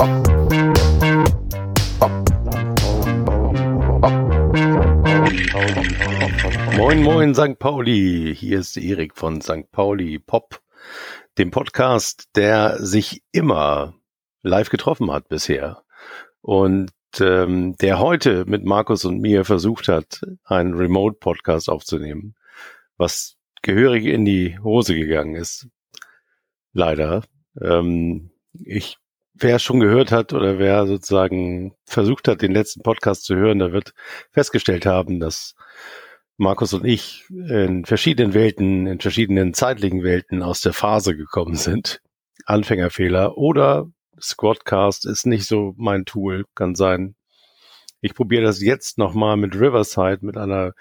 Moin, moin, St. Pauli. Hier ist Erik von St. Pauli Pop, dem Podcast, der sich immer live getroffen hat bisher. Und ähm, der heute mit Markus und mir versucht hat, einen Remote-Podcast aufzunehmen, was gehörig in die Hose gegangen ist. Leider. Ähm, ich, wer schon gehört hat oder wer sozusagen versucht hat, den letzten Podcast zu hören, der wird festgestellt haben, dass Markus und ich in verschiedenen Welten, in verschiedenen zeitlichen Welten aus der Phase gekommen sind. Anfängerfehler oder Squadcast ist nicht so mein Tool, kann sein. Ich probiere das jetzt nochmal mit Riverside, mit einer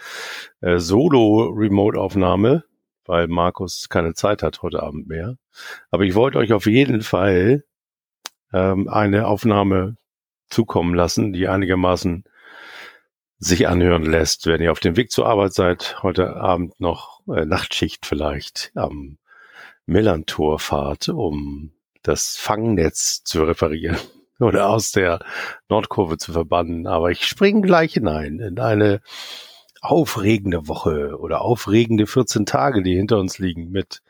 äh, Solo-Remote-Aufnahme, weil Markus keine Zeit hat heute Abend mehr. Aber ich wollte euch auf jeden Fall ähm, eine Aufnahme zukommen lassen, die einigermaßen sich anhören lässt, wenn ihr auf dem Weg zur Arbeit seid, heute Abend noch äh, Nachtschicht vielleicht am Millantor fahrt, um das Fangnetz zu reparieren oder aus der Nordkurve zu verbannen. Aber ich springe gleich hinein in eine aufregende Woche oder aufregende 14 Tage, die hinter uns liegen mit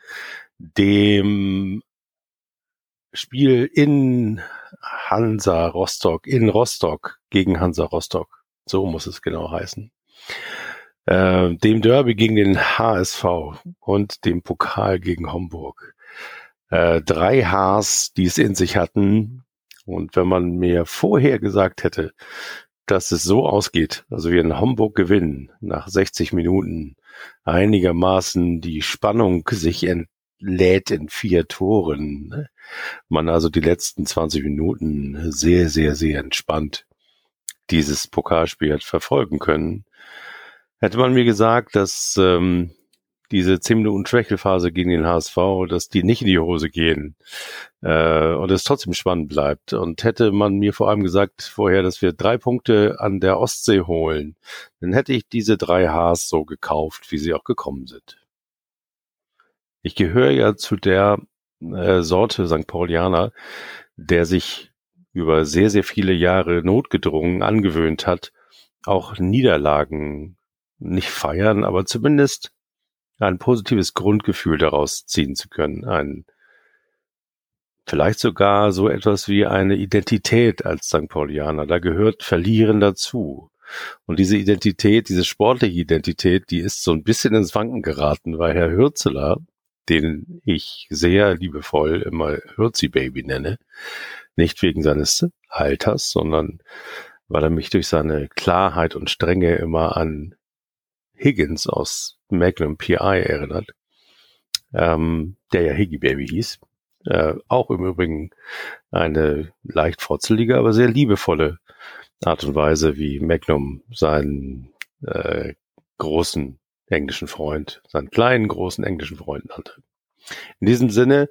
dem Spiel in Hansa Rostock, in Rostock gegen Hansa Rostock. So muss es genau heißen. Äh, dem Derby gegen den HSV und dem Pokal gegen Homburg äh, drei Haars, die es in sich hatten. Und wenn man mir vorher gesagt hätte, dass es so ausgeht, also wir in Hamburg gewinnen, nach 60 Minuten einigermaßen die Spannung sich entlädt in vier Toren, ne? man also die letzten 20 Minuten sehr, sehr, sehr entspannt dieses Pokalspiel hat verfolgen können, hätte man mir gesagt, dass ähm, diese 10 Minuten Schwächelphase gegen den HSV, dass die nicht in die Hose gehen äh, und es trotzdem spannend bleibt. Und hätte man mir vor allem gesagt vorher, dass wir drei Punkte an der Ostsee holen, dann hätte ich diese drei Hs so gekauft, wie sie auch gekommen sind. Ich gehöre ja zu der äh, Sorte St. Paulianer, der sich über sehr, sehr viele Jahre notgedrungen angewöhnt hat, auch Niederlagen nicht feiern, aber zumindest ein positives Grundgefühl daraus ziehen zu können. Ein, vielleicht sogar so etwas wie eine Identität als St. Paulianer. Da gehört Verlieren dazu. Und diese Identität, diese sportliche Identität, die ist so ein bisschen ins Wanken geraten, weil Herr Hürzeler, den ich sehr liebevoll immer Hürzi Baby nenne, nicht wegen seines Alters, sondern weil er mich durch seine Klarheit und Strenge immer an Higgins aus Magnum PI erinnert, ähm, der ja Higgy Baby hieß. Äh, auch im Übrigen eine leicht frotzelige, aber sehr liebevolle Art und Weise, wie Magnum seinen äh, großen englischen Freund, seinen kleinen großen englischen Freund nannte. In diesem Sinne,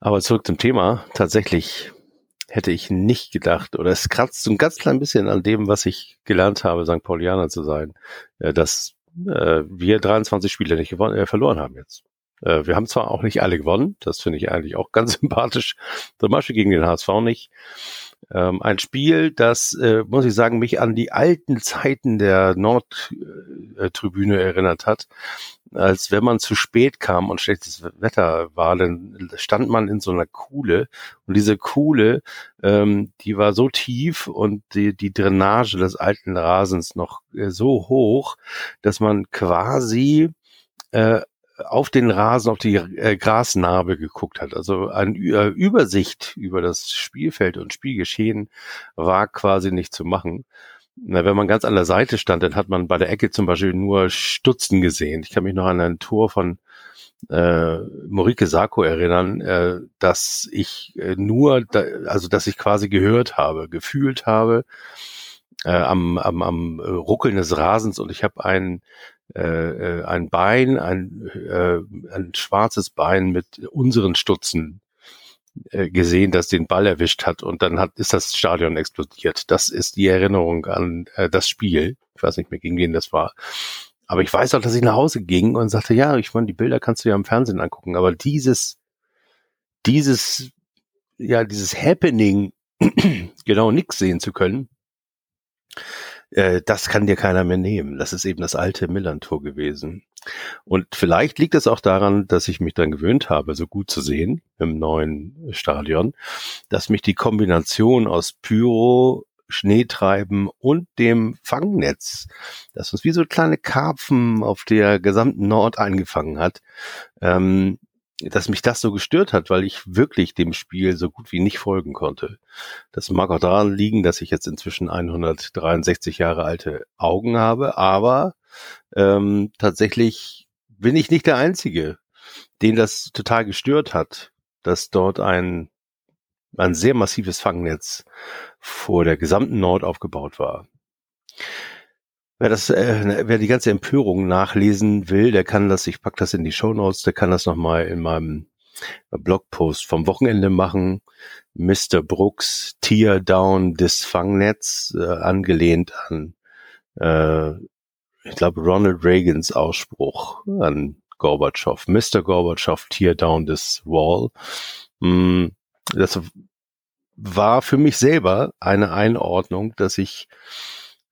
aber zurück zum Thema, tatsächlich hätte ich nicht gedacht, oder es kratzt so ein ganz klein bisschen an dem, was ich gelernt habe, St. Paulianer zu sein, äh, dass äh, wir 23 Spiele nicht gewonnen, äh, verloren haben jetzt. Äh, wir haben zwar auch nicht alle gewonnen, das finde ich eigentlich auch ganz sympathisch, zum Beispiel gegen den HSV nicht. Ähm, ein Spiel, das, äh, muss ich sagen, mich an die alten Zeiten der Nordtribüne erinnert hat, als wenn man zu spät kam und schlechtes Wetter war, dann stand man in so einer Kuhle und diese Kuhle, ähm, die war so tief und die, die Drainage des alten Rasens noch äh, so hoch, dass man quasi äh, auf den Rasen, auf die äh, Grasnarbe geguckt hat. Also eine äh, Übersicht über das Spielfeld und Spielgeschehen war quasi nicht zu machen. Na, wenn man ganz an der Seite stand, dann hat man bei der Ecke zum Beispiel nur Stutzen gesehen. Ich kann mich noch an ein Tor von äh, Morike Sako erinnern, äh, dass ich äh, nur, da, also dass ich quasi gehört habe, gefühlt habe äh, am, am, am Ruckeln des Rasens und ich habe ein äh, äh, ein Bein, ein, äh, ein schwarzes Bein mit unseren Stutzen äh, gesehen, das den Ball erwischt hat und dann hat, ist das Stadion explodiert. Das ist die Erinnerung an äh, das Spiel. Ich weiß nicht mehr, gegen wen das war. Aber ich weiß auch, dass ich nach Hause ging und sagte, ja, ich meine, die Bilder kannst du ja im Fernsehen angucken, aber dieses, dieses, ja, dieses Happening genau nichts sehen zu können, äh, das kann dir keiner mehr nehmen. Das ist eben das alte Millantor gewesen. Und vielleicht liegt es auch daran, dass ich mich dann gewöhnt habe, so gut zu sehen im neuen Stadion, dass mich die Kombination aus Pyro, Schneetreiben und dem Fangnetz, das uns wie so kleine Karpfen auf der gesamten Nord eingefangen hat, ähm, dass mich das so gestört hat, weil ich wirklich dem Spiel so gut wie nicht folgen konnte. Das mag auch daran liegen, dass ich jetzt inzwischen 163 Jahre alte Augen habe, aber ähm, tatsächlich bin ich nicht der Einzige, den das total gestört hat, dass dort ein, ein sehr massives Fangnetz vor der gesamten Nord aufgebaut war. Wer das, äh, wer die ganze Empörung nachlesen will, der kann das, ich pack das in die Show Notes, der kann das nochmal in meinem Blogpost vom Wochenende machen. Mr. Brooks Tear Down des Fangnetz, äh, angelehnt an, äh, ich glaube, Ronald Reagans Ausspruch an Gorbatschow. Mr. Gorbatschow Tear Down this Wall. Mm, das war für mich selber eine Einordnung, dass ich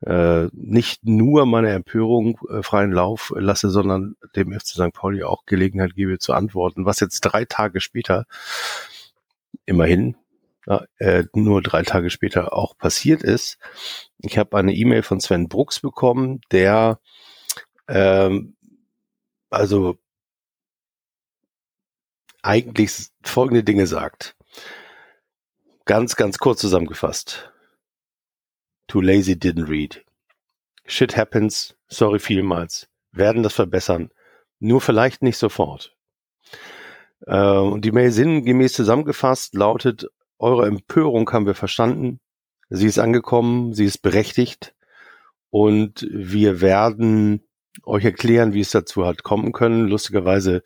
äh, nicht nur meine Empörung äh, freien Lauf lasse, sondern dem FC St. Pauli auch Gelegenheit gebe zu antworten, was jetzt drei Tage später immerhin äh, nur drei Tage später auch passiert ist. Ich habe eine E-Mail von Sven Brooks bekommen, der ähm, also eigentlich folgende Dinge sagt. Ganz, ganz kurz zusammengefasst. Too lazy didn't read. Shit happens, sorry vielmals. Werden das verbessern. Nur vielleicht nicht sofort. Äh, und die Mail sinngemäß zusammengefasst lautet, eure Empörung haben wir verstanden. Sie ist angekommen, sie ist berechtigt. Und wir werden euch erklären, wie es dazu hat kommen können. Lustigerweise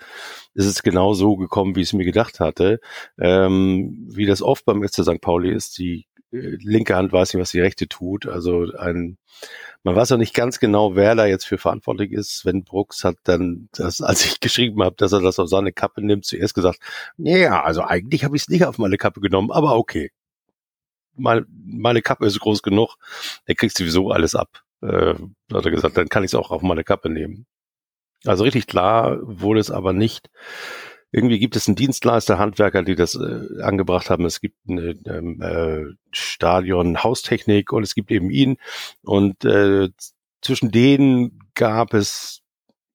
ist es genau so gekommen, wie ich es mir gedacht hatte. Ähm, wie das oft beim FC St. Pauli ist, die linke Hand weiß nicht, was die rechte tut. Also ein, man weiß auch nicht ganz genau, wer da jetzt für verantwortlich ist. Sven Brooks hat dann, das, als ich geschrieben habe, dass er das auf seine Kappe nimmt, zuerst gesagt, ja, also eigentlich habe ich es nicht auf meine Kappe genommen, aber okay. Meine, meine Kappe ist groß genug, der kriegt sowieso alles ab. Äh, hat er gesagt, dann kann ich es auch auf meine Kappe nehmen. Also richtig klar wurde es aber nicht. Irgendwie gibt es einen Dienstleister, Handwerker, die das äh, angebracht haben. Es gibt eine ähm, äh, Stadion Haustechnik und es gibt eben ihn. Und äh, zwischen denen gab es,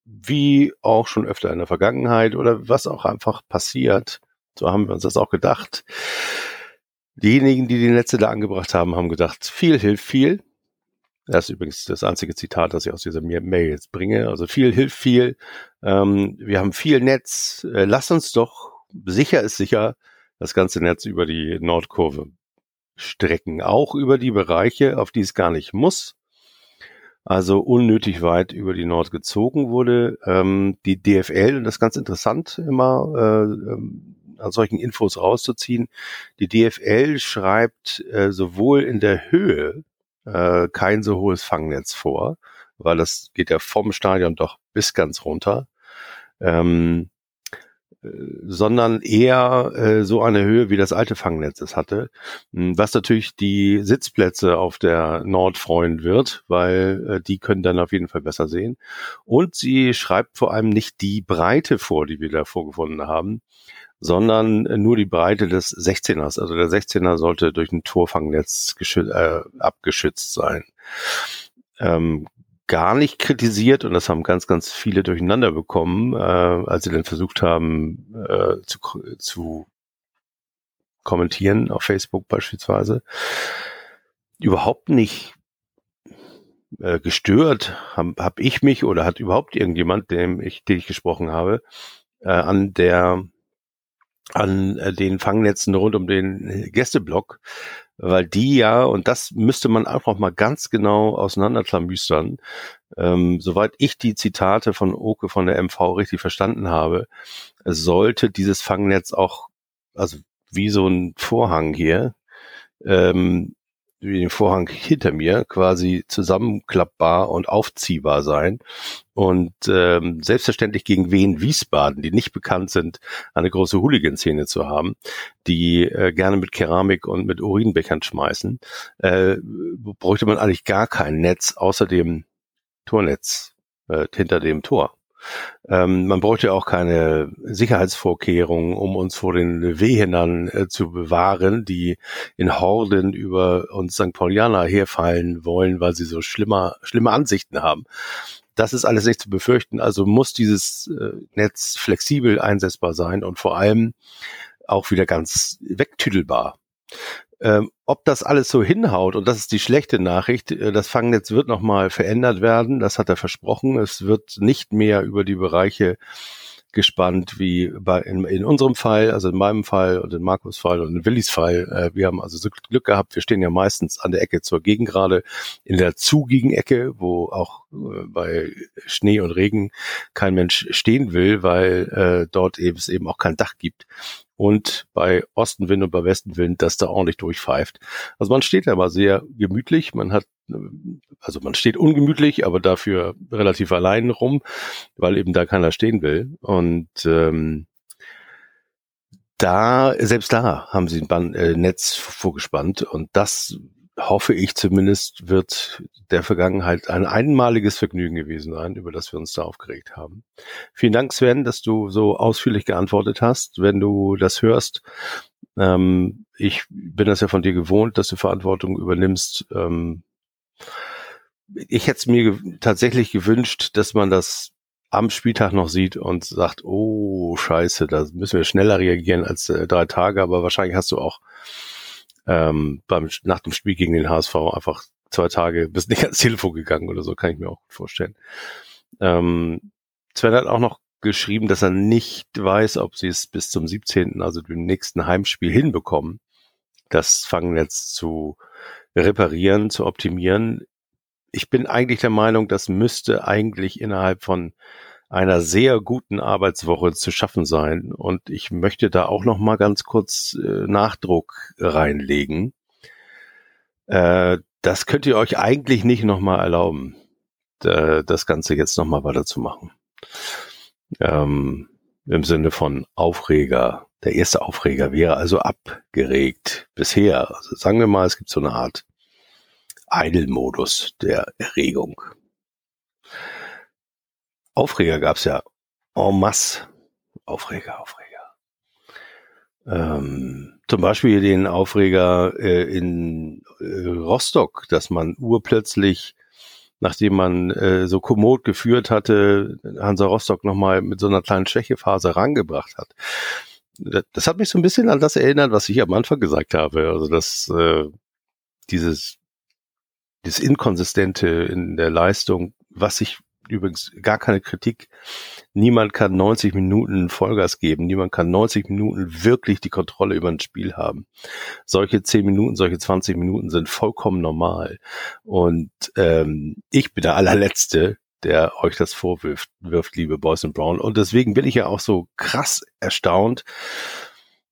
wie auch schon öfter in der Vergangenheit oder was auch einfach passiert, so haben wir uns das auch gedacht. Diejenigen, die die Netze da angebracht haben, haben gedacht, viel hilft viel. Das ist übrigens das einzige Zitat, das ich aus dieser Mail jetzt bringe. Also viel hilft viel. Ähm, wir haben viel Netz. Äh, lass uns doch, sicher ist sicher, das ganze Netz über die Nordkurve strecken. Auch über die Bereiche, auf die es gar nicht muss. Also unnötig weit über die Nord gezogen wurde. Ähm, die DFL, und das ist ganz interessant immer, äh, ähm, an solchen Infos rauszuziehen. Die DFL schreibt äh, sowohl in der Höhe äh, kein so hohes Fangnetz vor, weil das geht ja vom Stadion doch bis ganz runter. Ähm, äh, sondern eher äh, so eine Höhe, wie das alte Fangnetz es hatte, hm, was natürlich die Sitzplätze auf der Nord freuen wird, weil äh, die können dann auf jeden Fall besser sehen. Und sie schreibt vor allem nicht die Breite vor, die wir da vorgefunden haben, sondern nur die Breite des 16ers. Also der 16er sollte durch ein Torfangnetz äh, abgeschützt sein. Ähm, gar nicht kritisiert und das haben ganz, ganz viele durcheinander bekommen, äh, als sie dann versucht haben äh, zu, zu kommentieren auf Facebook beispielsweise. Überhaupt nicht äh, gestört habe hab ich mich oder hat überhaupt irgendjemand, dem ich, den ich gesprochen habe, äh, an der an äh, den Fangnetzen rund um den Gästeblock, weil die ja, und das müsste man noch mal ganz genau auseinanderklamüstern, ähm, soweit ich die Zitate von Oke von der MV richtig verstanden habe, sollte dieses Fangnetz auch, also wie so ein Vorhang hier, ähm, wie den Vorhang hinter mir quasi zusammenklappbar und aufziehbar sein und ähm, selbstverständlich gegen Wien Wiesbaden, die nicht bekannt sind, eine große Hooligan-Szene zu haben, die äh, gerne mit Keramik und mit Urinbechern schmeißen, äh, bräuchte man eigentlich gar kein Netz außer dem Tornetz äh, hinter dem Tor. Ähm, man bräuchte auch keine Sicherheitsvorkehrungen, um uns vor den Wehenern äh, zu bewahren, die in Horden über uns St. Paulianer herfallen wollen, weil sie so schlimmer, schlimme Ansichten haben. Das ist alles nicht zu befürchten. Also muss dieses äh, Netz flexibel einsetzbar sein und vor allem auch wieder ganz wegtüdelbar. Ähm, ob das alles so hinhaut, und das ist die schlechte Nachricht, äh, das Fangnetz wird nochmal verändert werden, das hat er versprochen. Es wird nicht mehr über die Bereiche gespannt wie bei in, in unserem Fall, also in meinem Fall und in Markus Fall und in Willis Fall. Äh, wir haben also so Glück gehabt, wir stehen ja meistens an der Ecke zur Gegengrade, in der zugigen Ecke, wo auch äh, bei Schnee und Regen kein Mensch stehen will, weil äh, dort eben es eben auch kein Dach gibt und bei Ostenwind und bei Westenwind, dass da ordentlich durchpfeift. Also man steht da mal sehr gemütlich, man hat, also man steht ungemütlich, aber dafür relativ allein rum, weil eben da keiner stehen will. Und ähm, da, selbst da haben sie ein Band, äh, Netz vorgespannt und das hoffe ich zumindest, wird der Vergangenheit ein einmaliges Vergnügen gewesen sein, über das wir uns da aufgeregt haben. Vielen Dank, Sven, dass du so ausführlich geantwortet hast. Wenn du das hörst, ähm, ich bin das ja von dir gewohnt, dass du Verantwortung übernimmst. Ähm, ich hätte es mir tatsächlich gewünscht, dass man das am Spieltag noch sieht und sagt, oh scheiße, da müssen wir schneller reagieren als äh, drei Tage, aber wahrscheinlich hast du auch ähm, beim, nach dem Spiel gegen den HSV einfach zwei Tage bis nicht ans Telefon gegangen oder so, kann ich mir auch gut vorstellen. Ähm, Sven hat auch noch geschrieben, dass er nicht weiß, ob sie es bis zum 17., also dem nächsten Heimspiel hinbekommen, das Fangnetz zu reparieren, zu optimieren. Ich bin eigentlich der Meinung, das müsste eigentlich innerhalb von einer sehr guten Arbeitswoche zu schaffen sein. Und ich möchte da auch noch mal ganz kurz äh, Nachdruck reinlegen. Äh, das könnt ihr euch eigentlich nicht noch mal erlauben, das Ganze jetzt noch mal weiterzumachen. Ähm, Im Sinne von Aufreger. Der erste Aufreger wäre also abgeregt bisher. Also sagen wir mal, es gibt so eine Art Idle-Modus der Erregung. Aufreger gab's ja en masse. Aufreger, Aufreger. Ähm, zum Beispiel den Aufreger äh, in äh, Rostock, dass man urplötzlich, nachdem man äh, so kommod geführt hatte, Hansa Rostock nochmal mit so einer kleinen Schwächephase rangebracht hat. Das, das, hat mich so ein bisschen an das erinnert, was ich am Anfang gesagt habe. Also dass äh, dieses, dieses Inkonsistente in der Leistung, was sich übrigens gar keine Kritik. Niemand kann 90 Minuten Vollgas geben. Niemand kann 90 Minuten wirklich die Kontrolle über ein Spiel haben. Solche 10 Minuten, solche 20 Minuten sind vollkommen normal. Und ähm, ich bin der allerletzte, der euch das vorwirft, wirft, liebe Boys and Brown. Und deswegen bin ich ja auch so krass erstaunt,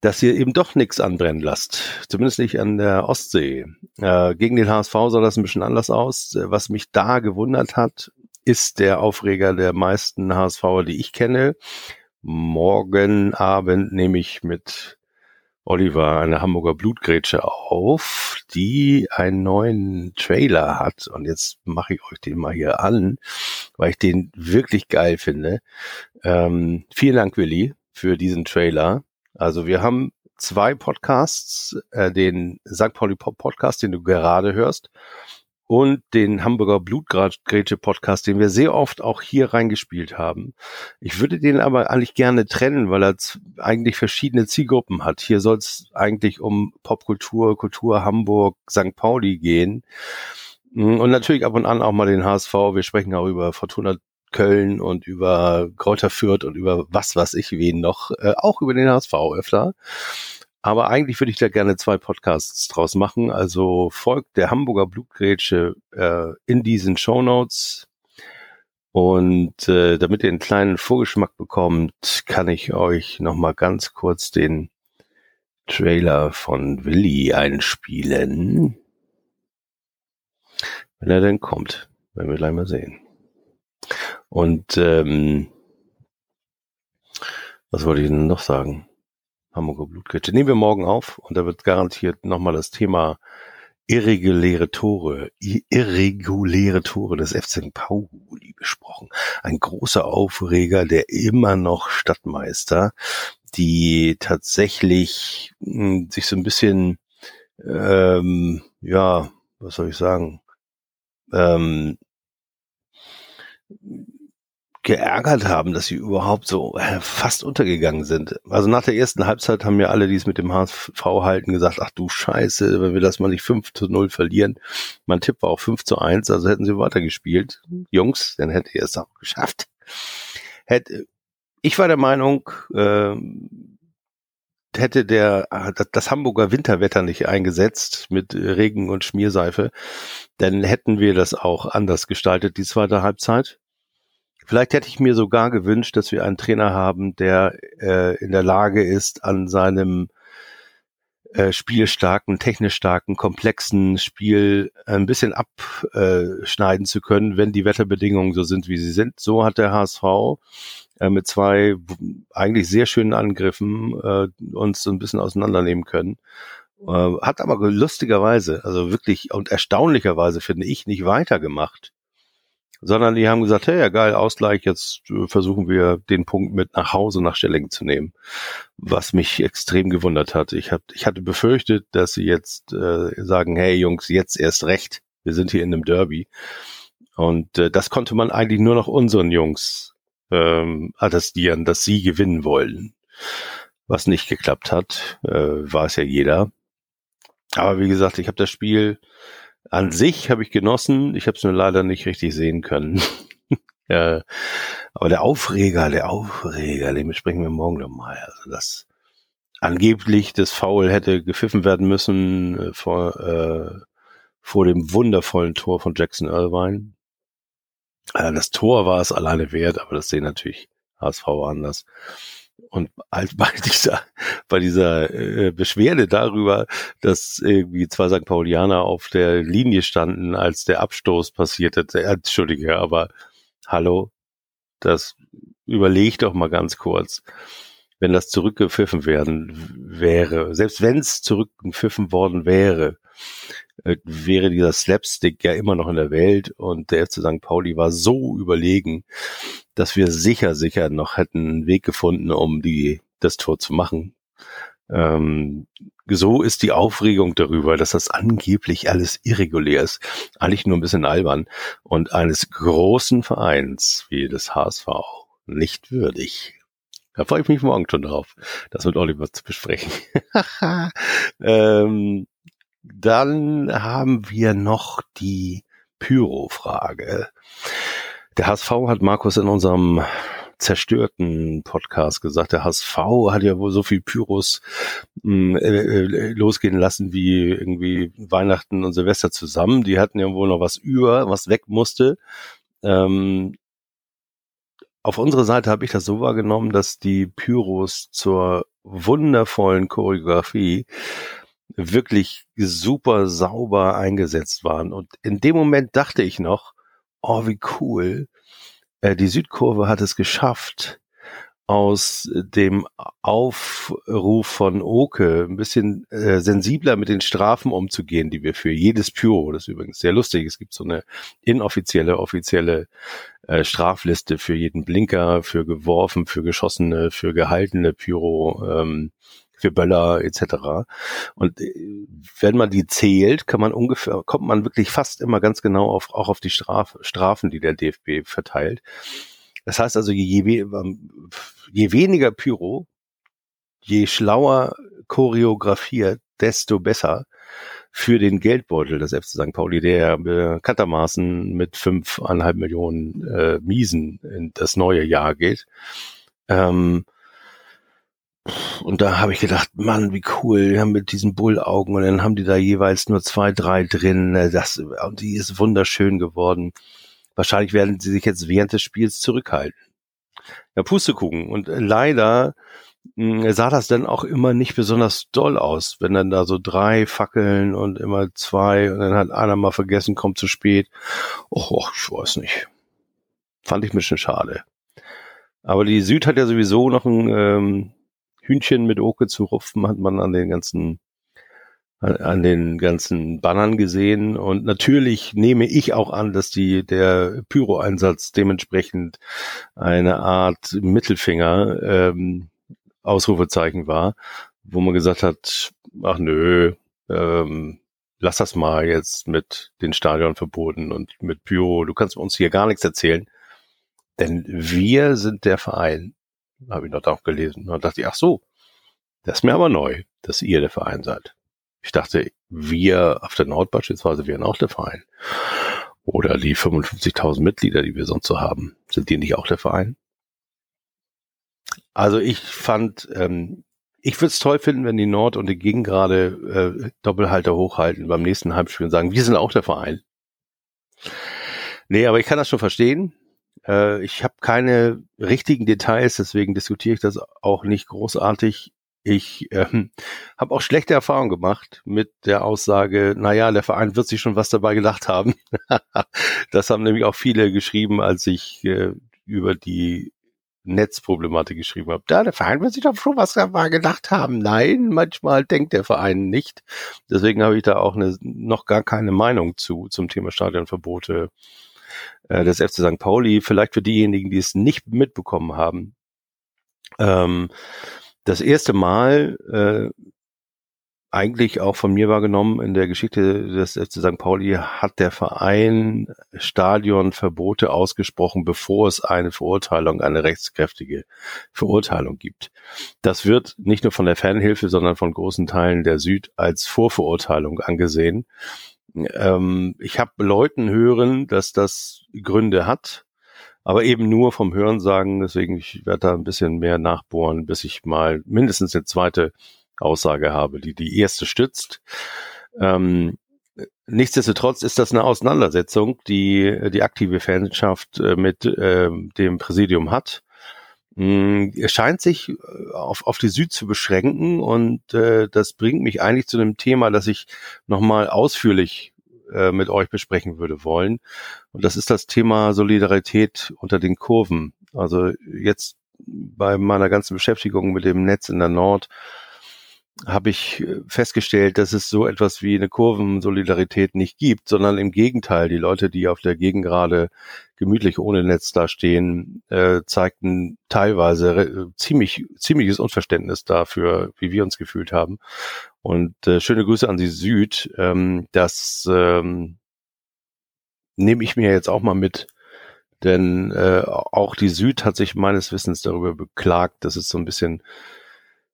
dass ihr eben doch nichts anbrennen lasst. Zumindest nicht an der Ostsee. Äh, gegen den HSV sah das ein bisschen anders aus. Was mich da gewundert hat, ist der Aufreger der meisten HSVer, die ich kenne. Morgen Abend nehme ich mit Oliver eine Hamburger Blutgrätsche auf, die einen neuen Trailer hat. Und jetzt mache ich euch den mal hier an, weil ich den wirklich geil finde. Ähm, vielen Dank, Willi, für diesen Trailer. Also wir haben zwei Podcasts, äh, den St. Pauli Podcast, den du gerade hörst, und den Hamburger Blutgrätsche Podcast, den wir sehr oft auch hier reingespielt haben. Ich würde den aber eigentlich gerne trennen, weil er eigentlich verschiedene Zielgruppen hat. Hier soll es eigentlich um Popkultur, Kultur Hamburg, St. Pauli gehen. Mm, und natürlich ab und an auch mal den HSV. Wir sprechen auch über Fortuna Köln und über Kräuter Fürth und über was was ich wen noch, äh, auch über den HSV öfter. Aber eigentlich würde ich da gerne zwei Podcasts draus machen. Also folgt der Hamburger Blutgrätsche äh, in diesen Show Notes. Und äh, damit ihr einen kleinen Vorgeschmack bekommt, kann ich euch noch mal ganz kurz den Trailer von Willi einspielen. Wenn er denn kommt, werden wir gleich mal sehen. Und ähm, was wollte ich denn noch sagen? Hamburger Blutkette. Nehmen wir morgen auf und da wird garantiert nochmal das Thema irreguläre Tore, irreguläre Tore des FC Pauli besprochen. Ein großer Aufreger, der immer noch Stadtmeister, die tatsächlich mh, hm, sich so ein bisschen, ähm, ja, was soll ich sagen, ähm, geärgert haben, dass sie überhaupt so äh, fast untergegangen sind. Also nach der ersten Halbzeit haben mir alle, die es mit dem HSV halten, gesagt, ach du Scheiße, wenn wir das mal nicht 5 zu 0 verlieren. Mein Tipp war auch 5 zu 1, also hätten sie weitergespielt. Jungs, dann hätte ihr es auch geschafft. Hätte, ich war der Meinung, äh, hätte der das Hamburger Winterwetter nicht eingesetzt mit Regen und Schmierseife, dann hätten wir das auch anders gestaltet, die zweite Halbzeit. Vielleicht hätte ich mir sogar gewünscht, dass wir einen Trainer haben, der äh, in der Lage ist, an seinem äh, spielstarken, technisch starken, komplexen Spiel ein bisschen abschneiden zu können, wenn die Wetterbedingungen so sind, wie sie sind. So hat der HSV äh, mit zwei eigentlich sehr schönen Angriffen äh, uns so ein bisschen auseinandernehmen können. Äh, hat aber lustigerweise, also wirklich und erstaunlicherweise finde ich, nicht weitergemacht sondern die haben gesagt, hey, ja geil, Ausgleich, jetzt äh, versuchen wir den Punkt mit nach Hause nach Stelling zu nehmen, was mich extrem gewundert hat. Ich, hab, ich hatte befürchtet, dass sie jetzt äh, sagen, hey Jungs, jetzt erst recht, wir sind hier in einem Derby. Und äh, das konnte man eigentlich nur noch unseren Jungs ähm, attestieren, dass sie gewinnen wollen. Was nicht geklappt hat, äh, war es ja jeder. Aber wie gesagt, ich habe das Spiel an sich habe ich genossen, ich habe es nur leider nicht richtig sehen können. ja, aber der Aufreger, der Aufreger, den besprechen wir morgen nochmal. Also das angeblich das Foul hätte gepfiffen werden müssen äh, vor, äh, vor dem wundervollen Tor von Jackson Irvine. Äh, das Tor war es alleine wert, aber das sehen natürlich HSV anders. Und halt bei dieser, bei dieser äh, Beschwerde darüber, dass irgendwie zwei St. Paulianer auf der Linie standen, als der Abstoß passierte, äh, entschuldige, aber hallo, das überleg doch mal ganz kurz. Wenn das zurückgepfiffen werden wäre, selbst wenn es zurückgepfiffen worden wäre, äh, wäre dieser Slapstick ja immer noch in der Welt und der FC St. Pauli war so überlegen, dass wir sicher, sicher noch hätten einen Weg gefunden, um die, das Tor zu machen. Ähm, so ist die Aufregung darüber, dass das angeblich alles irregulär ist, eigentlich nur ein bisschen albern und eines großen Vereins wie das HSV nicht würdig. Da freue ich mich morgen schon drauf, das mit Oliver zu besprechen. ähm, dann haben wir noch die Pyro-Frage. Der HSV hat Markus in unserem zerstörten Podcast gesagt, der HSV hat ja wohl so viel Pyros hm, äh, äh, losgehen lassen wie irgendwie Weihnachten und Silvester zusammen. Die hatten ja wohl noch was über, was weg musste. Ähm, auf unserer Seite habe ich das so wahrgenommen, dass die Pyros zur wundervollen Choreografie wirklich super sauber eingesetzt waren. Und in dem Moment dachte ich noch, oh, wie cool. Äh, die Südkurve hat es geschafft, aus dem Aufruf von Oke ein bisschen äh, sensibler mit den Strafen umzugehen, die wir für jedes Pyro, das ist übrigens sehr lustig, es gibt so eine inoffizielle, offizielle äh, Strafliste für jeden Blinker, für geworfen, für geschossene, für gehaltene Pyro, ähm, für Böller etc. Und äh, wenn man die zählt, kann man ungefähr, kommt man wirklich fast immer ganz genau auf, auch auf die Straf, Strafen, die der DFB verteilt. Das heißt also, je, je weniger Pyro, je schlauer choreografiert, desto besser für den Geldbeutel des FC St. Pauli, der bekanntermaßen mit fünfeinhalb Millionen äh, Miesen in das neue Jahr geht. Ähm, und da habe ich gedacht, Mann, wie cool, wir haben mit diesen Bullaugen und dann haben die da jeweils nur zwei, drei drin. Ne, das, und die ist wunderschön geworden. Wahrscheinlich werden sie sich jetzt während des Spiels zurückhalten. Ja, Pustekuchen. Und leider hm, sah das dann auch immer nicht besonders doll aus, wenn dann da so drei Fackeln und immer zwei und dann hat einer mal vergessen, kommt zu spät. Och, och ich weiß nicht. Fand ich ein bisschen schade. Aber die Süd hat ja sowieso noch ein ähm, Hühnchen mit Oke zu rupfen, hat man an den ganzen an den ganzen Bannern gesehen. Und natürlich nehme ich auch an, dass die der Pyro-Einsatz dementsprechend eine Art Mittelfinger ähm, Ausrufezeichen war, wo man gesagt hat, ach nö, ähm, lass das mal jetzt mit den Stadionverboten und mit Pyro, du kannst uns hier gar nichts erzählen, denn wir sind der Verein, habe ich dort auch gelesen. Und dachte ich, ach so, das ist mir aber neu, dass ihr der Verein seid. Ich dachte, wir auf der Nord beispielsweise wären auch der Verein. Oder die 55.000 Mitglieder, die wir sonst so haben, sind die nicht auch der Verein? Also ich fand, ähm, ich würde es toll finden, wenn die Nord und die Gegend gerade äh, Doppelhalter hochhalten beim nächsten Heimspiel und sagen, wir sind auch der Verein. Nee, aber ich kann das schon verstehen. Äh, ich habe keine richtigen Details, deswegen diskutiere ich das auch nicht großartig. Ich ähm, habe auch schlechte Erfahrungen gemacht mit der Aussage, naja, der Verein wird sich schon was dabei gedacht haben. das haben nämlich auch viele geschrieben, als ich äh, über die Netzproblematik geschrieben habe. Da, der Verein wird sich doch schon was dabei gedacht haben. Nein, manchmal denkt der Verein nicht. Deswegen habe ich da auch eine, noch gar keine Meinung zu zum Thema Stadionverbote äh, des FC St. Pauli. Vielleicht für diejenigen, die es nicht mitbekommen haben. Ähm, das erste Mal äh, eigentlich auch von mir wahrgenommen in der Geschichte des FC St. Pauli hat der Verein Stadionverbote ausgesprochen, bevor es eine Verurteilung, eine rechtskräftige Verurteilung gibt. Das wird nicht nur von der Fanhilfe, sondern von großen Teilen der Süd als Vorverurteilung angesehen. Ähm, ich habe Leuten hören, dass das Gründe hat, aber eben nur vom Hören sagen. Deswegen ich werde da ein bisschen mehr nachbohren, bis ich mal mindestens eine zweite Aussage habe, die die erste stützt. Ähm, nichtsdestotrotz ist das eine Auseinandersetzung, die die aktive Fanschaft äh, mit äh, dem Präsidium hat. Mm, es scheint sich äh, auf, auf die Süd zu beschränken und äh, das bringt mich eigentlich zu einem Thema, das ich nochmal ausführlich äh, mit euch besprechen würde wollen. Und das ist das Thema Solidarität unter den Kurven. Also jetzt bei meiner ganzen Beschäftigung mit dem Netz in der Nord habe ich äh, festgestellt, dass es so etwas wie eine Kurvensolidarität nicht gibt, sondern im Gegenteil, die Leute, die auf der Gegend gerade gemütlich ohne Netz da stehen, äh, zeigten teilweise ziemlich, ziemliches Unverständnis dafür, wie wir uns gefühlt haben. Und äh, schöne Grüße an die Süd. Ähm, das ähm, nehme ich mir jetzt auch mal mit, denn äh, auch die Süd hat sich meines Wissens darüber beklagt, dass es so ein bisschen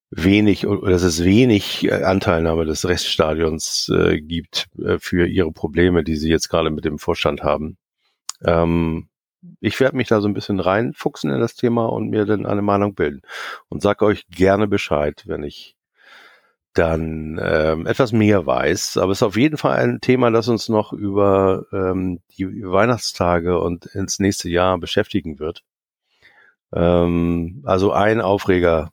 wenig oder dass es wenig äh, Anteilnahme des Reststadions äh, gibt äh, für ihre Probleme, die sie jetzt gerade mit dem Vorstand haben. Ähm, ich werde mich da so ein bisschen reinfuchsen in das Thema und mir dann eine Meinung bilden und sag euch gerne Bescheid, wenn ich dann ähm, etwas mehr weiß. Aber es ist auf jeden Fall ein Thema, das uns noch über ähm, die Weihnachtstage und ins nächste Jahr beschäftigen wird. Ähm, also ein Aufreger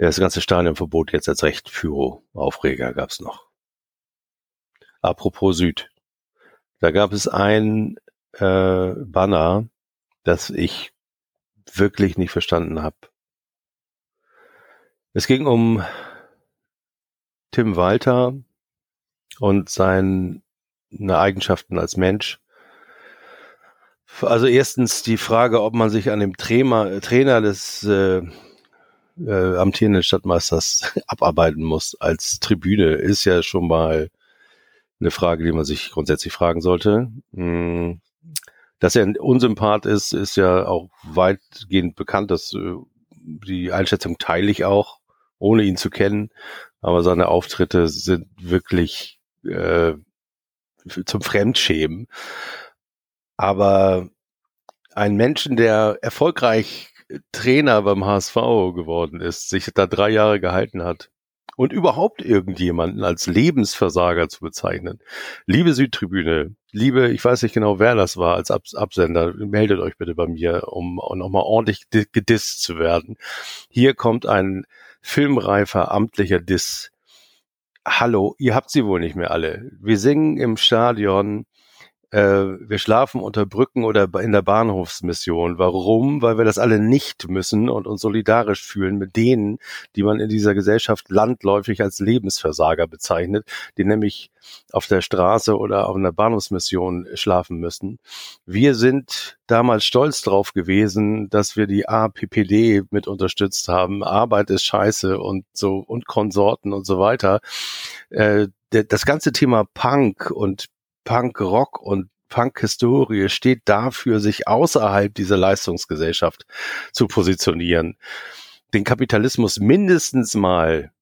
ja, das ganze Stadionverbot jetzt als recht Führo-Aufreger gab's noch. Apropos Süd. Da gab es ein äh, Banner, das ich wirklich nicht verstanden habe. Es ging um Tim Walter und seine Eigenschaften als Mensch. Also erstens die Frage, ob man sich an dem Trainer, Trainer des äh, äh, amtierenden Stadtmeisters abarbeiten muss als Tribüne, ist ja schon mal eine Frage, die man sich grundsätzlich fragen sollte. Hm. Dass er ein Unsympath ist, ist ja auch weitgehend bekannt. Dass, äh, die Einschätzung teile ich auch, ohne ihn zu kennen. Aber seine Auftritte sind wirklich äh, zum Fremdschämen. Aber ein Menschen, der erfolgreich Trainer beim HSV geworden ist, sich da drei Jahre gehalten hat und überhaupt irgendjemanden als Lebensversager zu bezeichnen. Liebe Südtribüne, liebe, ich weiß nicht genau, wer das war als Abs Absender, meldet euch bitte bei mir, um nochmal ordentlich gedisst zu werden. Hier kommt ein filmreifer amtlicher Diss. Hallo, ihr habt sie wohl nicht mehr alle. Wir singen im Stadion äh, wir schlafen unter Brücken oder in der Bahnhofsmission. Warum? Weil wir das alle nicht müssen und uns solidarisch fühlen mit denen, die man in dieser Gesellschaft landläufig als Lebensversager bezeichnet, die nämlich auf der Straße oder auf einer Bahnhofsmission schlafen müssen. Wir sind damals stolz drauf gewesen, dass wir die APPD mit unterstützt haben. Arbeit ist scheiße und so und Konsorten und so weiter. Äh, das ganze Thema Punk und Punk-Rock und Punk-Historie steht dafür, sich außerhalb dieser Leistungsgesellschaft zu positionieren, den Kapitalismus mindestens mal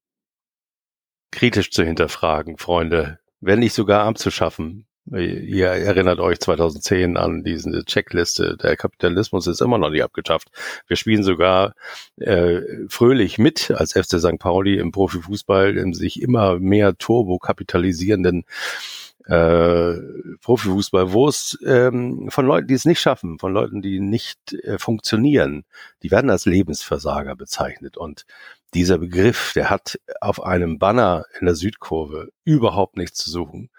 kritisch zu hinterfragen, Freunde, wenn nicht sogar abzuschaffen. Ihr erinnert euch 2010 an diese Checkliste. Der Kapitalismus ist immer noch nicht abgeschafft. Wir spielen sogar äh, fröhlich mit als FC St. Pauli im Profifußball in sich immer mehr turbo kapitalisierenden äh, Profifußball, wo es ähm, von Leuten, die es nicht schaffen, von Leuten, die nicht äh, funktionieren, die werden als Lebensversager bezeichnet. Und dieser Begriff, der hat auf einem Banner in der Südkurve überhaupt nichts zu suchen.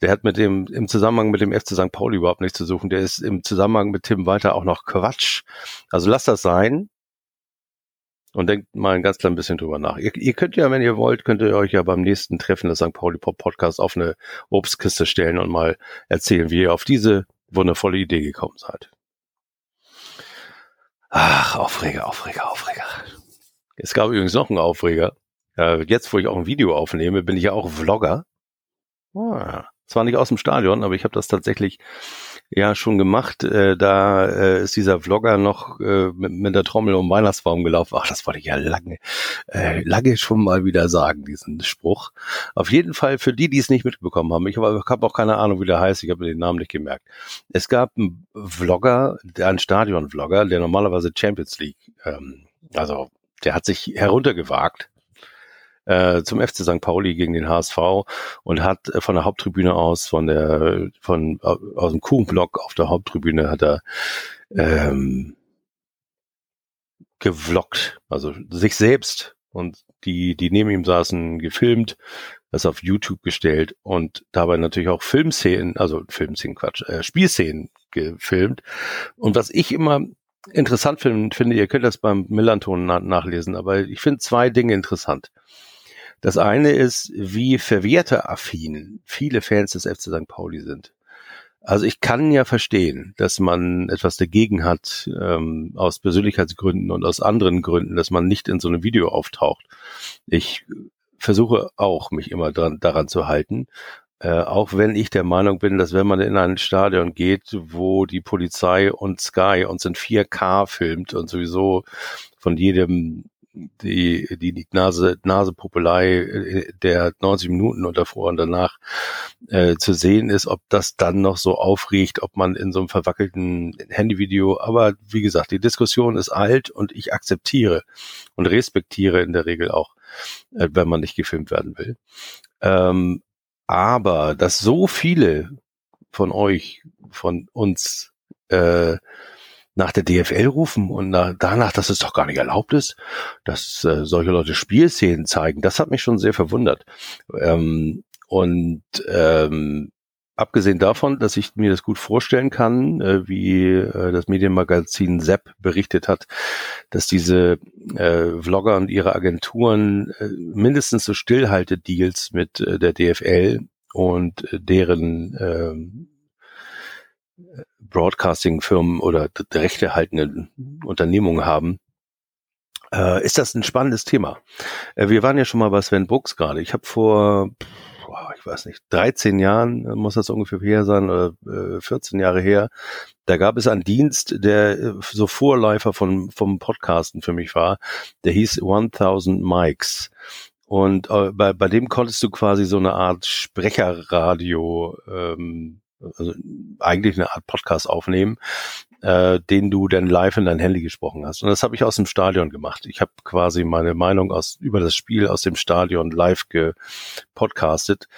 Der hat mit dem, im Zusammenhang mit dem FC St. Pauli überhaupt nichts zu suchen. Der ist im Zusammenhang mit Tim Walter auch noch Quatsch. Also lasst das sein und denkt mal ein ganz klein bisschen drüber nach. Ihr, ihr, könnt ja, wenn ihr wollt, könnt ihr euch ja beim nächsten Treffen des St. Pauli Pop Podcast auf eine Obstkiste stellen und mal erzählen, wie ihr auf diese wundervolle Idee gekommen seid. Ach, Aufreger, Aufreger, Aufreger. Es gab übrigens noch einen Aufreger. Jetzt, wo ich auch ein Video aufnehme, bin ich ja auch Vlogger. Ah, zwar nicht aus dem Stadion, aber ich habe das tatsächlich ja schon gemacht. Äh, da äh, ist dieser Vlogger noch äh, mit, mit der Trommel um Weihnachtsbaum gelaufen. Ach, das wollte ich ja lange, äh, lange schon mal wieder sagen, diesen Spruch. Auf jeden Fall für die, die es nicht mitbekommen haben. Ich habe hab auch keine Ahnung, wie der heißt. Ich habe den Namen nicht gemerkt. Es gab einen Vlogger, einen Stadion-Vlogger, der normalerweise Champions League, ähm, also der hat sich heruntergewagt äh, zum FC St. Pauli gegen den HSV und hat äh, von der Haupttribüne aus, von der, von aus dem Kuchenblock auf der Haupttribüne hat er ähm, gevloggt, also sich selbst und die, die neben ihm saßen, gefilmt, das auf YouTube gestellt und dabei natürlich auch Filmszenen, also Filmszenen, Quatsch, äh, Spielszenen gefilmt. Und was ich immer interessant finde, ihr könnt das beim Millanton nachlesen, aber ich finde zwei Dinge interessant. Das eine ist, wie verwerteraffin viele Fans des FC St. Pauli sind. Also ich kann ja verstehen, dass man etwas dagegen hat, ähm, aus Persönlichkeitsgründen und aus anderen Gründen, dass man nicht in so einem Video auftaucht. Ich versuche auch, mich immer dran, daran zu halten. Äh, auch wenn ich der Meinung bin, dass wenn man in ein Stadion geht, wo die Polizei und Sky uns in 4K filmt und sowieso von jedem die, die Nase, Nasepopelei äh, der 90 Minuten und davor und danach äh, zu sehen ist, ob das dann noch so aufregt, ob man in so einem verwackelten Handyvideo, aber wie gesagt, die Diskussion ist alt und ich akzeptiere und respektiere in der Regel auch, äh, wenn man nicht gefilmt werden will. Ähm, aber dass so viele von euch, von uns äh, nach der DFL rufen und nach, danach, dass es doch gar nicht erlaubt ist, dass äh, solche Leute Spielszenen zeigen, das hat mich schon sehr verwundert. Ähm, und ähm, abgesehen davon, dass ich mir das gut vorstellen kann, äh, wie äh, das Medienmagazin Sepp berichtet hat, dass diese äh, Vlogger und ihre Agenturen äh, mindestens so Stillhaltedeals mit äh, der DFL und äh, deren äh, Broadcasting-Firmen oder rechtehaltende Unternehmungen haben, äh, ist das ein spannendes Thema. Äh, wir waren ja schon mal bei Sven Buchs gerade. Ich habe vor, ich weiß nicht, 13 Jahren muss das ungefähr her sein, oder äh, 14 Jahre her, da gab es einen Dienst, der äh, so Vorläufer von, vom Podcasten für mich war. Der hieß 1000 Mics. Und äh, bei, bei dem konntest du quasi so eine Art Sprecherradio ähm, also eigentlich eine Art Podcast aufnehmen, äh, den du dann live in dein Handy gesprochen hast. Und das habe ich aus dem Stadion gemacht. Ich habe quasi meine Meinung aus über das Spiel aus dem Stadion live gepodcastet.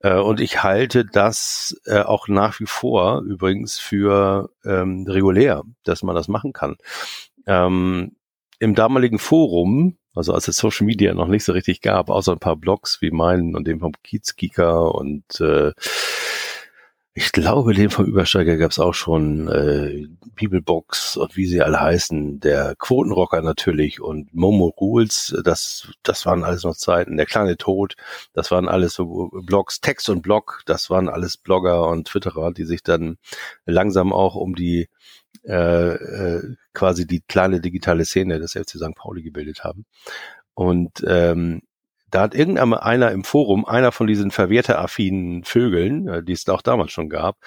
Äh, und ich halte das äh, auch nach wie vor übrigens für ähm, regulär, dass man das machen kann. Ähm, Im damaligen Forum, also als es Social Media noch nicht so richtig gab, außer ein paar Blogs wie meinen und dem vom Kiezkicker und äh, ich glaube, den vom Übersteiger gab es auch schon äh, Bibelbox und wie sie alle heißen, der Quotenrocker natürlich und Momo Rules, das, das waren alles noch Zeiten, der kleine Tod, das waren alles so Blogs, Text und Blog, das waren alles Blogger und Twitterer, die sich dann langsam auch um die äh, äh, quasi die kleine digitale Szene des FC St. Pauli gebildet haben. Und ähm, da hat irgendeiner im Forum, einer von diesen verwerteraffinen Vögeln, äh, die es auch damals schon gab,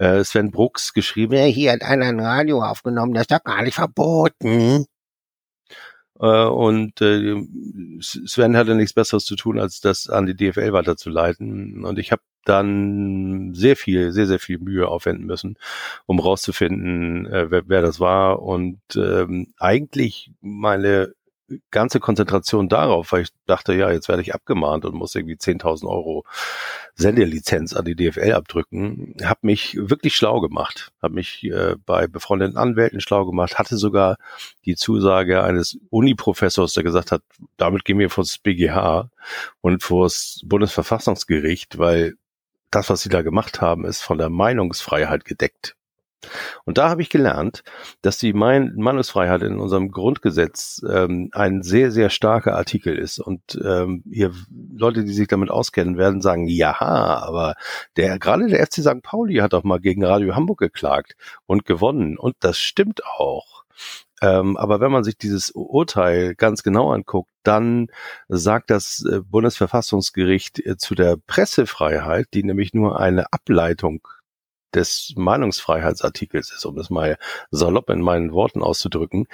äh, Sven Brooks geschrieben, ja, hier hat einer ein Radio aufgenommen, das ist doch gar nicht verboten. Äh, und äh, Sven hatte nichts Besseres zu tun, als das an die DFL weiterzuleiten. Und ich habe dann sehr viel, sehr, sehr viel Mühe aufwenden müssen, um rauszufinden, äh, wer, wer das war. Und ähm, eigentlich meine ganze Konzentration darauf, weil ich dachte, ja, jetzt werde ich abgemahnt und muss irgendwie 10.000 Euro Sendelizenz an die DFL abdrücken, habe mich wirklich schlau gemacht, habe mich äh, bei befreundeten Anwälten schlau gemacht, hatte sogar die Zusage eines Uniprofessors, der gesagt hat, damit gehen wir vor das BGH und vor das Bundesverfassungsgericht, weil das, was sie da gemacht haben, ist von der Meinungsfreiheit gedeckt. Und da habe ich gelernt, dass die Meinungsfreiheit in unserem Grundgesetz ähm, ein sehr, sehr starker Artikel ist. Und ähm, hier Leute, die sich damit auskennen, werden sagen, ja, aber der gerade der FC St. Pauli hat doch mal gegen Radio Hamburg geklagt und gewonnen. Und das stimmt auch. Ähm, aber wenn man sich dieses Urteil ganz genau anguckt, dann sagt das äh, Bundesverfassungsgericht äh, zu der Pressefreiheit, die nämlich nur eine Ableitung des Meinungsfreiheitsartikels ist, um das mal salopp in meinen Worten auszudrücken,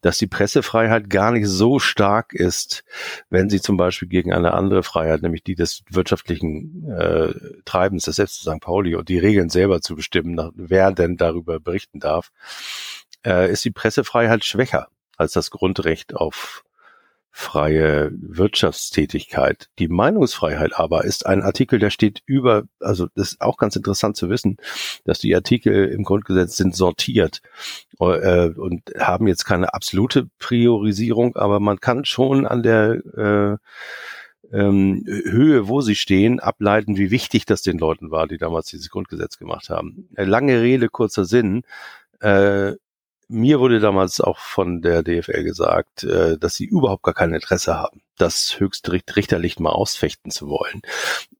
dass die Pressefreiheit gar nicht so stark ist, wenn sie zum Beispiel gegen eine andere Freiheit, nämlich die des wirtschaftlichen äh, Treibens des selbst St. Pauli und die Regeln selber zu bestimmen, wer denn darüber berichten darf, äh, ist die Pressefreiheit schwächer als das Grundrecht auf freie Wirtschaftstätigkeit. Die Meinungsfreiheit aber ist ein Artikel, der steht über, also das ist auch ganz interessant zu wissen, dass die Artikel im Grundgesetz sind sortiert äh, und haben jetzt keine absolute Priorisierung, aber man kann schon an der äh, ähm, Höhe, wo sie stehen, ableiten, wie wichtig das den Leuten war, die damals dieses Grundgesetz gemacht haben. Lange Rede, kurzer Sinn. Äh, mir wurde damals auch von der DFL gesagt, äh, dass sie überhaupt gar kein Interesse haben, das höchstrichterlich mal ausfechten zu wollen.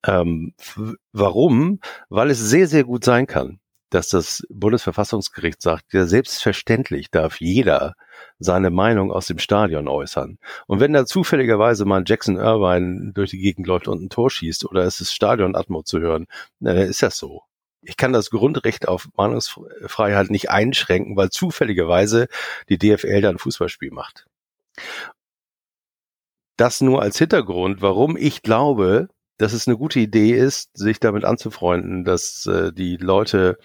Ähm, warum? Weil es sehr, sehr gut sein kann, dass das Bundesverfassungsgericht sagt, ja, selbstverständlich darf jeder seine Meinung aus dem Stadion äußern. Und wenn da zufälligerweise mal Jackson Irvine durch die Gegend läuft und ein Tor schießt oder es ist Stadion-Atmo zu hören, dann ist das so ich kann das Grundrecht auf Meinungsfreiheit nicht einschränken, weil zufälligerweise die DFL da ein Fußballspiel macht. Das nur als Hintergrund, warum ich glaube, dass es eine gute Idee ist, sich damit anzufreunden, dass äh, die Leute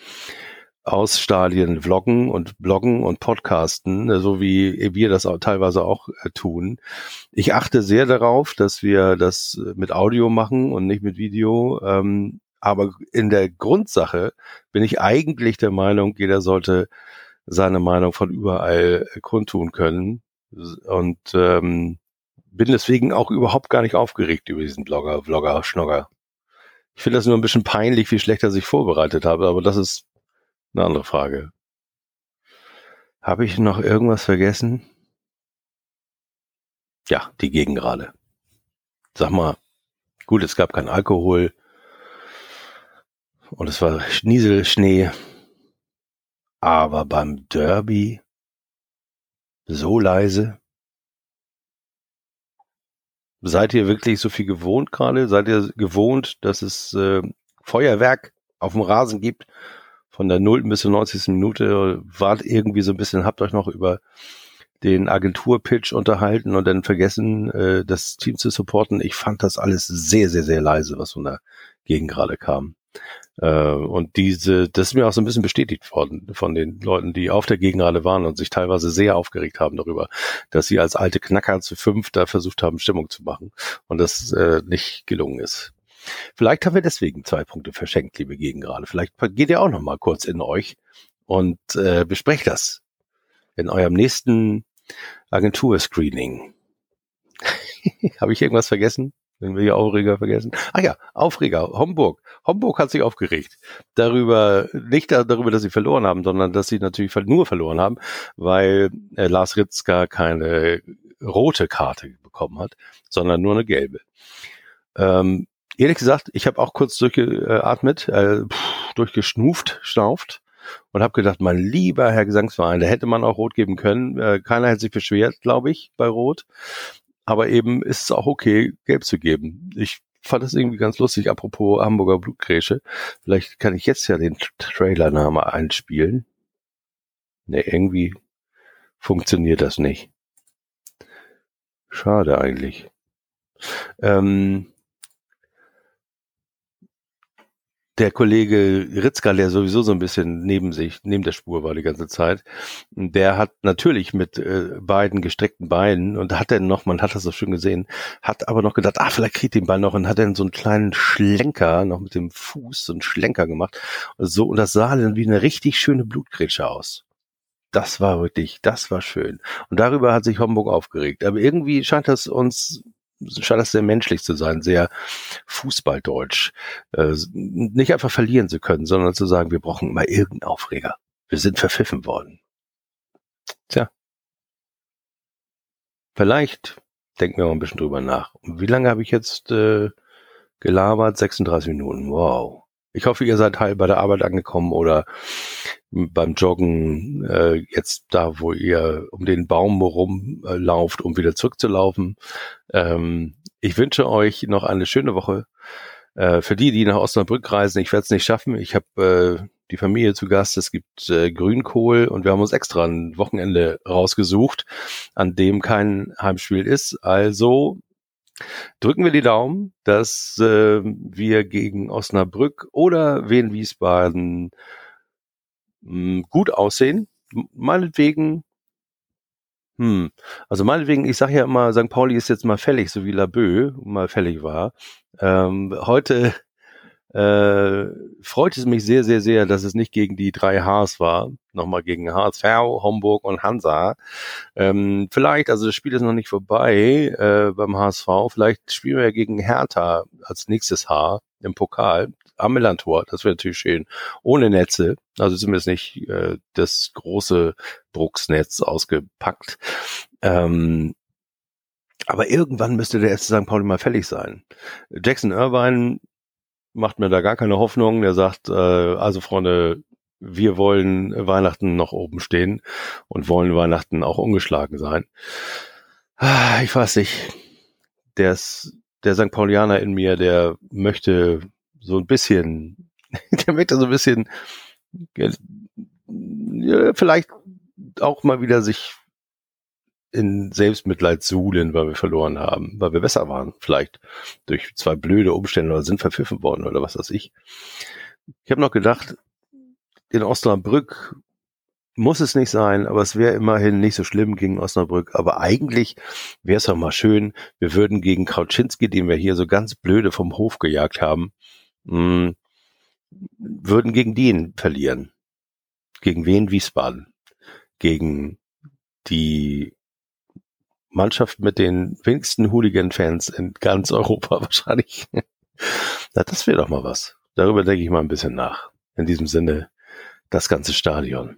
aus Stadien vloggen und bloggen und podcasten, äh, so wie wir das auch teilweise auch äh, tun. Ich achte sehr darauf, dass wir das äh, mit Audio machen und nicht mit Video. Ähm, aber in der Grundsache bin ich eigentlich der Meinung, jeder sollte seine Meinung von überall kundtun können. Und ähm, bin deswegen auch überhaupt gar nicht aufgeregt über diesen Blogger, Vlogger, Schnogger. Ich finde das nur ein bisschen peinlich, wie schlecht er sich vorbereitet habe, aber das ist eine andere Frage. Habe ich noch irgendwas vergessen? Ja, die Gegengrade. Sag mal, gut, es gab kein Alkohol, und es war Nieselschnee. Aber beim Derby so leise. Seid ihr wirklich so viel gewohnt gerade? Seid ihr gewohnt, dass es äh, Feuerwerk auf dem Rasen gibt? Von der 0. bis zur 90. Minute wart irgendwie so ein bisschen, habt euch noch über den Agenturpitch unterhalten und dann vergessen, äh, das Team zu supporten. Ich fand das alles sehr, sehr, sehr leise, was von der Gegend gerade kam. Äh, und diese, das ist mir auch so ein bisschen bestätigt worden von den Leuten, die auf der Gegenrade waren und sich teilweise sehr aufgeregt haben darüber, dass sie als alte Knacker zu fünf da versucht haben, Stimmung zu machen und das äh, nicht gelungen ist. Vielleicht haben wir deswegen zwei Punkte verschenkt, liebe Gegengrade. Vielleicht geht ihr auch noch mal kurz in euch und äh, besprecht das in eurem nächsten Agentur-Screening. Habe ich irgendwas vergessen? Wenn wir Aufreger vergessen. Ah ja, Aufreger, Homburg. Homburg hat sich aufgeregt. Darüber, nicht darüber, dass sie verloren haben, sondern dass sie natürlich nur verloren haben, weil äh, Lars Ritzka keine rote Karte bekommen hat, sondern nur eine gelbe. Ähm, ehrlich gesagt, ich habe auch kurz durchgeatmet, äh, pff, durchgeschnuft, schnauft und habe gedacht, mein lieber Herr Gesangsverein, da hätte man auch Rot geben können. Äh, keiner hätte sich beschwert, glaube ich, bei Rot. Aber eben ist es auch okay, Gelb zu geben. Ich fand das irgendwie ganz lustig, apropos Hamburger Blutgrätsche. Vielleicht kann ich jetzt ja den Trailername einspielen. Ne, irgendwie funktioniert das nicht. Schade eigentlich. Ähm, der Kollege Ritzka, der sowieso so ein bisschen neben sich, neben der Spur war die ganze Zeit, der hat natürlich mit äh, beiden gestreckten Beinen und hat dann noch, man hat das so schön gesehen, hat aber noch gedacht, ah, vielleicht kriegt den Ball noch und hat dann so einen kleinen Schlenker noch mit dem Fuß, so einen Schlenker gemacht. Und so, und das sah dann wie eine richtig schöne Blutgrätsche aus. Das war wirklich, das war schön. Und darüber hat sich Homburg aufgeregt. Aber irgendwie scheint das uns scheint das sehr menschlich zu sein, sehr Fußballdeutsch. Äh, nicht einfach verlieren zu können, sondern zu sagen, wir brauchen immer irgendeinen Aufreger. Wir sind verpfiffen worden. Tja. Vielleicht denken wir mal ein bisschen drüber nach. wie lange habe ich jetzt äh, gelabert? 36 Minuten. Wow. Ich hoffe, ihr seid heil bei der Arbeit angekommen oder beim Joggen äh, jetzt da, wo ihr um den Baum rumlauft, um wieder zurückzulaufen. Ähm, ich wünsche euch noch eine schöne Woche. Äh, für die, die nach Osnabrück reisen, ich werde es nicht schaffen. Ich habe äh, die Familie zu Gast. Es gibt äh, Grünkohl und wir haben uns extra ein Wochenende rausgesucht, an dem kein Heimspiel ist. Also drücken wir die Daumen, dass äh, wir gegen Osnabrück oder Wien Wiesbaden mh, hm, gut aussehen. Meinetwegen, hm, also meinetwegen, ich sage ja immer, St. Pauli ist jetzt mal fällig, so wie Labö mal fällig war. Ähm, heute äh, freut es mich sehr, sehr, sehr, dass es nicht gegen die drei Hs war. Nochmal gegen HSV, Homburg und Hansa. Ähm, vielleicht, also das Spiel ist noch nicht vorbei äh, beim HSV. Vielleicht spielen wir ja gegen Hertha als nächstes H im Pokal am Millantor. Das wäre natürlich schön. Ohne Netze. Also zumindest nicht äh, das große Brucksnetz ausgepackt. Ähm, aber irgendwann müsste der erste St. Pauli mal fällig sein. Jackson Irvine macht mir da gar keine Hoffnung. Der sagt, äh, also Freunde, wir wollen Weihnachten noch oben stehen und wollen Weihnachten auch ungeschlagen sein. Ah, ich weiß nicht. Der, ist, der St. Paulianer in mir, der möchte so ein bisschen, der möchte so ein bisschen ja, vielleicht auch mal wieder sich in Selbstmitleid suhlen, weil wir verloren haben, weil wir besser waren, vielleicht durch zwei blöde Umstände oder sind verpfiffen worden oder was weiß ich. Ich habe noch gedacht, in Osnabrück muss es nicht sein, aber es wäre immerhin nicht so schlimm gegen Osnabrück. Aber eigentlich wäre es doch mal schön, wir würden gegen Kauczynski, den wir hier so ganz blöde vom Hof gejagt haben, mh, hm, würden gegen den verlieren. Gegen wen? Wiesbaden. Gegen die Mannschaft mit den wenigsten Hooligan-Fans in ganz Europa wahrscheinlich. Na, das wäre doch mal was. Darüber denke ich mal ein bisschen nach. In diesem Sinne, das ganze Stadion.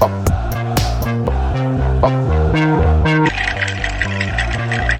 Oh. Oh.